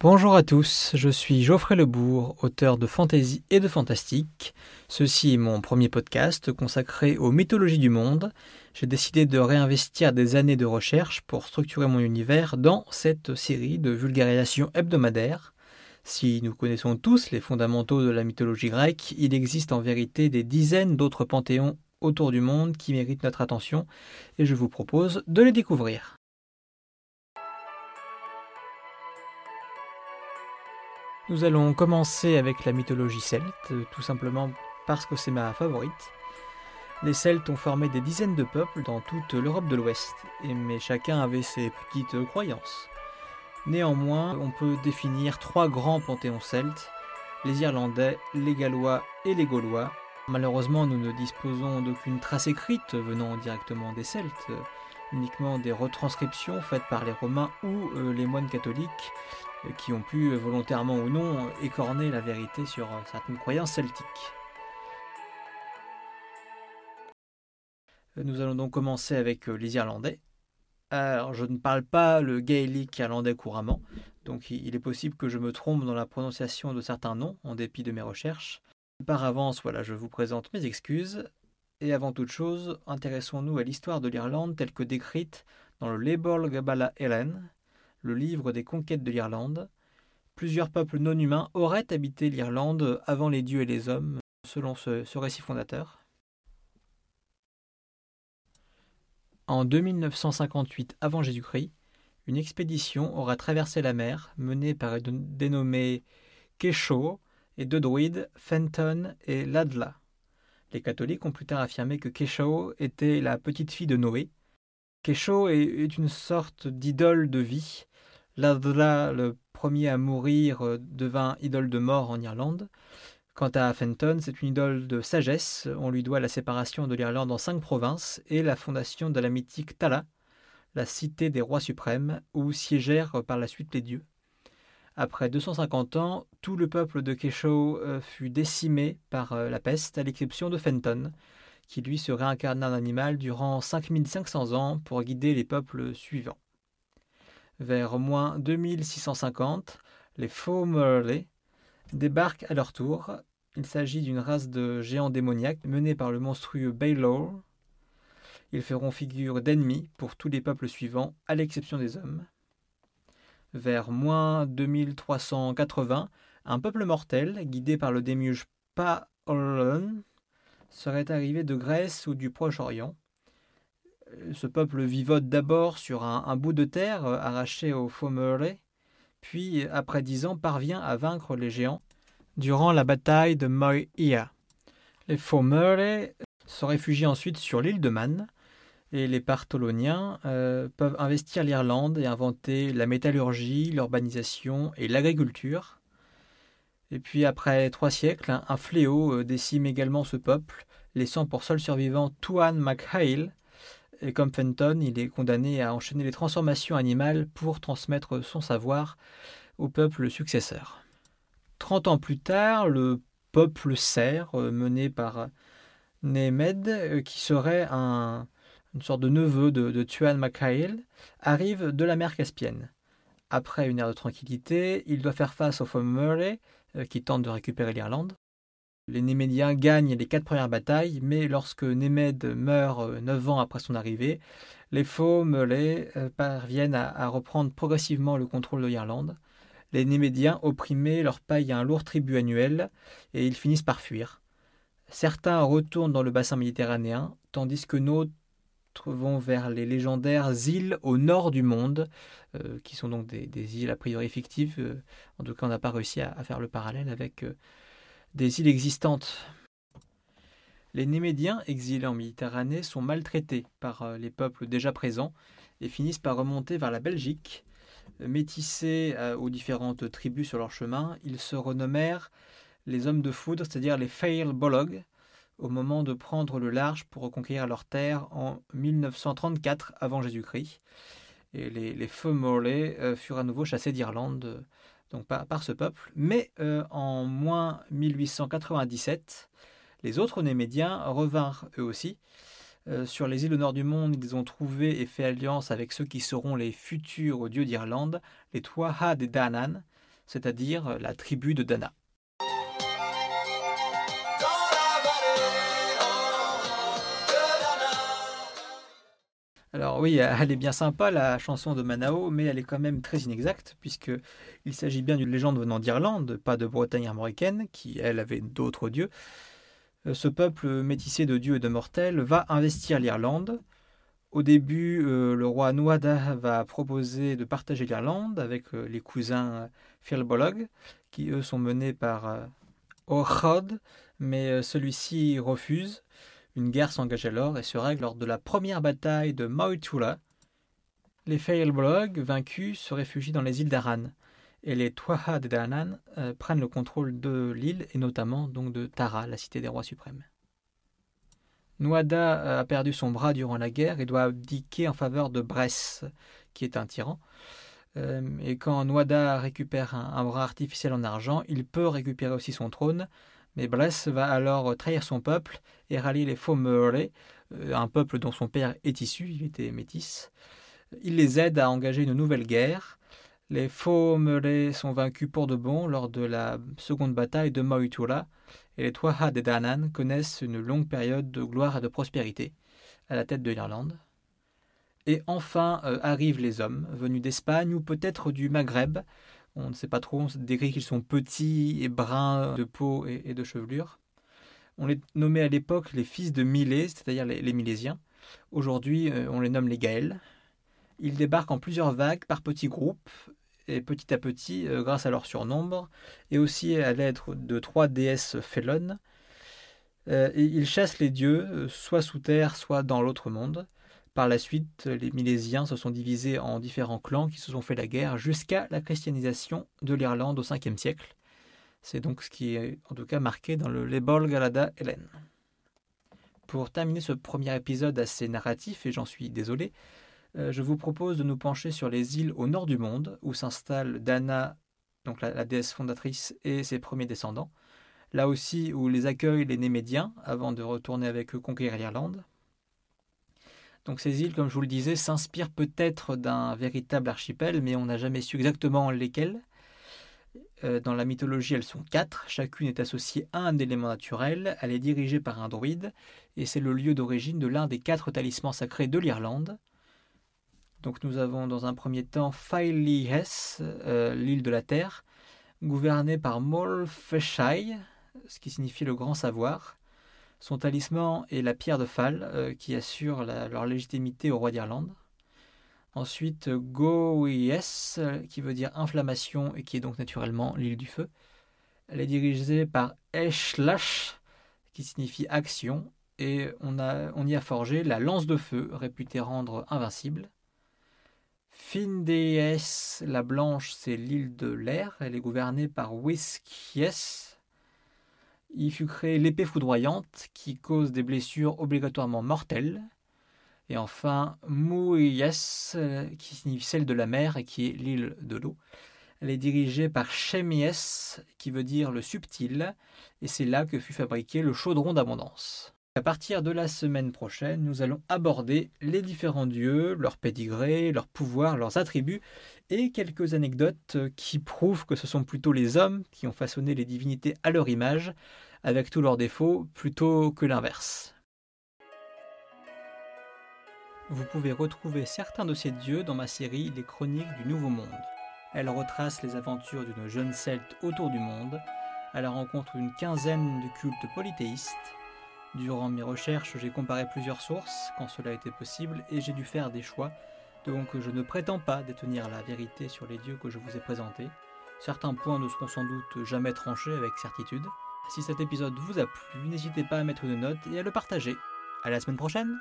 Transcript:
Bonjour à tous, je suis Geoffrey Lebourg, auteur de fantasy et de fantastique. Ceci est mon premier podcast consacré aux mythologies du monde. J'ai décidé de réinvestir des années de recherche pour structurer mon univers dans cette série de vulgarisation hebdomadaire. Si nous connaissons tous les fondamentaux de la mythologie grecque, il existe en vérité des dizaines d'autres panthéons autour du monde qui méritent notre attention et je vous propose de les découvrir. Nous allons commencer avec la mythologie celte, tout simplement parce que c'est ma favorite. Les Celtes ont formé des dizaines de peuples dans toute l'Europe de l'Ouest, mais chacun avait ses petites croyances. Néanmoins, on peut définir trois grands panthéons celtes, les Irlandais, les Gallois et les Gaulois. Malheureusement, nous ne disposons d'aucune trace écrite venant directement des Celtes, uniquement des retranscriptions faites par les Romains ou euh, les moines catholiques qui ont pu, volontairement ou non, écorner la vérité sur certaines croyances celtiques. Nous allons donc commencer avec euh, les Irlandais. Alors, je ne parle pas le gaélique irlandais couramment, donc il est possible que je me trompe dans la prononciation de certains noms, en dépit de mes recherches. Par avance, voilà, je vous présente mes excuses. Et avant toute chose, intéressons-nous à l'histoire de l'Irlande telle que décrite dans le Lebol Gabala Ellen, le livre des conquêtes de l'Irlande. Plusieurs peuples non humains auraient habité l'Irlande avant les dieux et les hommes, selon ce, récit fondateur. En 2958 avant Jésus-Christ, une expédition aura traversé la mer, menée par des dénommés Kesho et deux druides, Fenton et Ladla. Les catholiques ont plus tard affirmé que Kesho était la petite fille de Noé. Kesho est une sorte d'idole de vie Ladla, le premier à mourir, euh, devint idole de mort en Irlande. Quant à Fenton, c'est une idole de sagesse. On lui doit la séparation de l'Irlande en cinq provinces et la fondation de la mythique Tala, la cité des rois suprêmes, où siégèrent par la suite les dieux. Après 250 ans, tout le peuple de Kesho euh, fut décimé par euh, la peste, à l'exception de Fenton, qui lui se réincarna en animal durant 5500 ans pour guider les peuples suivants. Vers moins 2650, les faux Merley débarquent à leur tour. Il s'agit d'une race de géants démoniaques menée par le monstrueux Baylor. Ils feront figure d'ennemis pour tous les peuples suivants, à l'exception des hommes. Vers moins 2380, un peuple mortel, guidé par le démiurge Paolon, serait arrivé de Grèce ou du Proche-Orient ce peuple vivote d'abord sur un, bout de terre euh, arraché aux Fomere, puis, après dix ans, parvient à vaincre les géants durant la bataille de Moia. Les Fomere se réfugient ensuite sur l'île de Man, et les Partholoniens euh, peuvent investir l'Irlande et inventer la métallurgie, l'urbanisation et l'agriculture. Et puis après trois siècles, un, fléau euh, décime également ce peuple, laissant pour seul survivant Tuan MacHale, et comme Fenton, il est condamné à enchaîner les transformations animales pour transmettre son savoir au peuple successeur. Trente ans plus tard, le peuple serre, euh, mené par Némed, euh, qui serait un, une sorte de neveu de, Tuan Makhail, arrive de la mer Caspienne. Après une ère de tranquillité, il doit faire face aux Fomere, euh, qui tentent de récupérer l'Irlande. Les Némédiens gagnent les quatre premières batailles, mais lorsque Némed meurt euh, neuf ans après son arrivée, les faux euh, parviennent à, reprendre progressivement le contrôle de l'Irlande. Les Némédiens opprimés leur payent un lourd tribut annuel et ils finissent par fuir. Certains retournent dans le bassin méditerranéen, tandis que d'autres vont vers les légendaires îles au nord du monde, euh, qui sont donc des, îles a priori fictives. en tout cas, on n'a pas réussi à, faire le parallèle avec des îles existantes. Les Némédiens exilés en Méditerranée sont maltraités par euh, les peuples déjà présents et finissent par remonter vers la Belgique. Métissés euh, aux différentes tribus sur leur chemin, ils se renommèrent les hommes de foudre, c'est-à-dire les Fail Bolog, au moment de prendre le large pour reconquérir leurs terres en 1934 avant Jésus-Christ. Et les, les feux Morley euh, furent à nouveau chassés d'Irlande donc par, ce peuple. Mais euh, en moins 1897, les autres Némédiens revinrent eux aussi. Euh, sur les îles au nord du monde, ils ont trouvé et fait alliance avec ceux qui seront les futurs dieux d'Irlande, les Tuatha des Danann. c'est-à-dire la tribu de Dana. Alors oui, elle est bien sympa la chanson de Manao, mais elle est quand même très inexacte, puisqu'il s'agit bien d'une légende venant d'Irlande, pas de Bretagne armoricaine, qui elle avait d'autres dieux. Euh, ce peuple métissé de dieux et de mortels va investir l'Irlande. Au début, euh, le roi Nuada va proposer de partager l'Irlande avec euh, les cousins Firbolg, qui eux sont menés par Ochod, mais celui-ci refuse. Une guerre s'engage alors et se règle lors de la première bataille de Mautula. Les Feilblog, vaincus, se réfugient dans les îles d'Aran, et les Tuatha de euh, prennent le contrôle de l'île et notamment donc de Tara, la cité des rois suprêmes. Nuada euh, a perdu son bras durant la guerre et doit abdiquer en faveur de Bress, qui est un tyran. Euh, et quand Nuada récupère un, bras artificiel en argent, il peut récupérer aussi son trône, mais Bress va alors trahir son peuple et rallier les Faumerlais, euh, un peuple dont son père est issu, il était métis. Il les aide à engager une nouvelle guerre. Les Faumerlais sont vaincus pour de bon lors de la seconde bataille de Moitula, et les Tuatha de Danann connaissent une longue période de gloire et de prospérité à la tête de l'Irlande. Et enfin euh, arrivent les hommes, venus d'Espagne ou peut-être du Maghreb, on ne sait pas trop, on décrit qu'ils sont petits et bruns de peau et, de chevelure. On les nommait à l'époque les fils de Milée, c'est-à-dire les, Milésiens. Aujourd'hui, euh, on les nomme les Gaëls. Ils débarquent en plusieurs vagues par petits groupes, et petit à petit, euh, grâce à leur surnombre, et aussi à l'aide de trois déesses félonnes, euh, ils chassent les dieux, soit sous terre, soit dans l'autre monde. Par la suite, les Milésiens se sont divisés en différents clans qui se sont fait la guerre jusqu'à la christianisation de l'Irlande au 5e siècle. C'est donc ce qui est en tout cas marqué dans le Lebol Galada Hélène. Pour terminer ce premier épisode assez narratif, et j'en suis désolé, euh, je vous propose de nous pencher sur les îles au nord du monde où s'installe Dana, donc la, la, déesse fondatrice, et ses premiers descendants. Là aussi où les accueillent les Némédiens avant de retourner avec eux conquérir l'Irlande. Donc ces îles, comme je vous le disais, s'inspirent peut-être d'un véritable archipel, mais on n'a jamais su exactement lesquelles. Euh, dans la mythologie, elles sont quatre. Chacune est associée à un élément naturel. Elle est dirigée par un druide, et c'est le lieu d'origine de l'un des quatre talismans sacrés de l'Irlande. Donc nous avons dans un premier temps Faili euh, l'île de la Terre, gouvernée par Molfeshai, ce qui signifie le grand savoir. Son talisman est la pierre de Fall, euh, qui assure leur légitimité au roi d'Irlande. Ensuite, Goes, qui veut dire inflammation et qui est donc naturellement l'île du feu. Elle est dirigée par Eshlash, qui signifie action, et on, y a forgé la lance de feu, réputée rendre invincible. Findees, la blanche, c'est l'île de l'air. Elle est gouvernée par Wiskies, il fut créé l'épée foudroyante qui cause des blessures obligatoirement mortelles. Et enfin, Mouyes, qui signifie celle de la mer et qui est l'île de l'eau. Elle est dirigée par Shemies, qui veut dire le subtil, et c'est là que fut fabriqué le chaudron d'abondance. À partir de la semaine prochaine, nous allons aborder les différents dieux, leurs pédigrés, leurs pouvoirs, leurs attributs, et quelques anecdotes qui prouvent que ce sont plutôt les hommes qui ont façonné les divinités à leur image, avec tous leurs défauts, plutôt que l'inverse. Vous pouvez retrouver certains de ces dieux dans ma série Les Chroniques du Nouveau Monde. Elle retrace les aventures d'une jeune celte autour du monde, à la rencontre d'une quinzaine de cultes polythéistes. Durant mes recherches, j'ai comparé plusieurs sources quand cela était possible et j'ai dû faire des choix, donc je ne prétends pas détenir la vérité sur les dieux que je vous ai présentés. Certains points ne seront sans doute jamais tranchés avec certitude. Si cet épisode vous a plu, n'hésitez pas à mettre une note et à le partager. À la semaine prochaine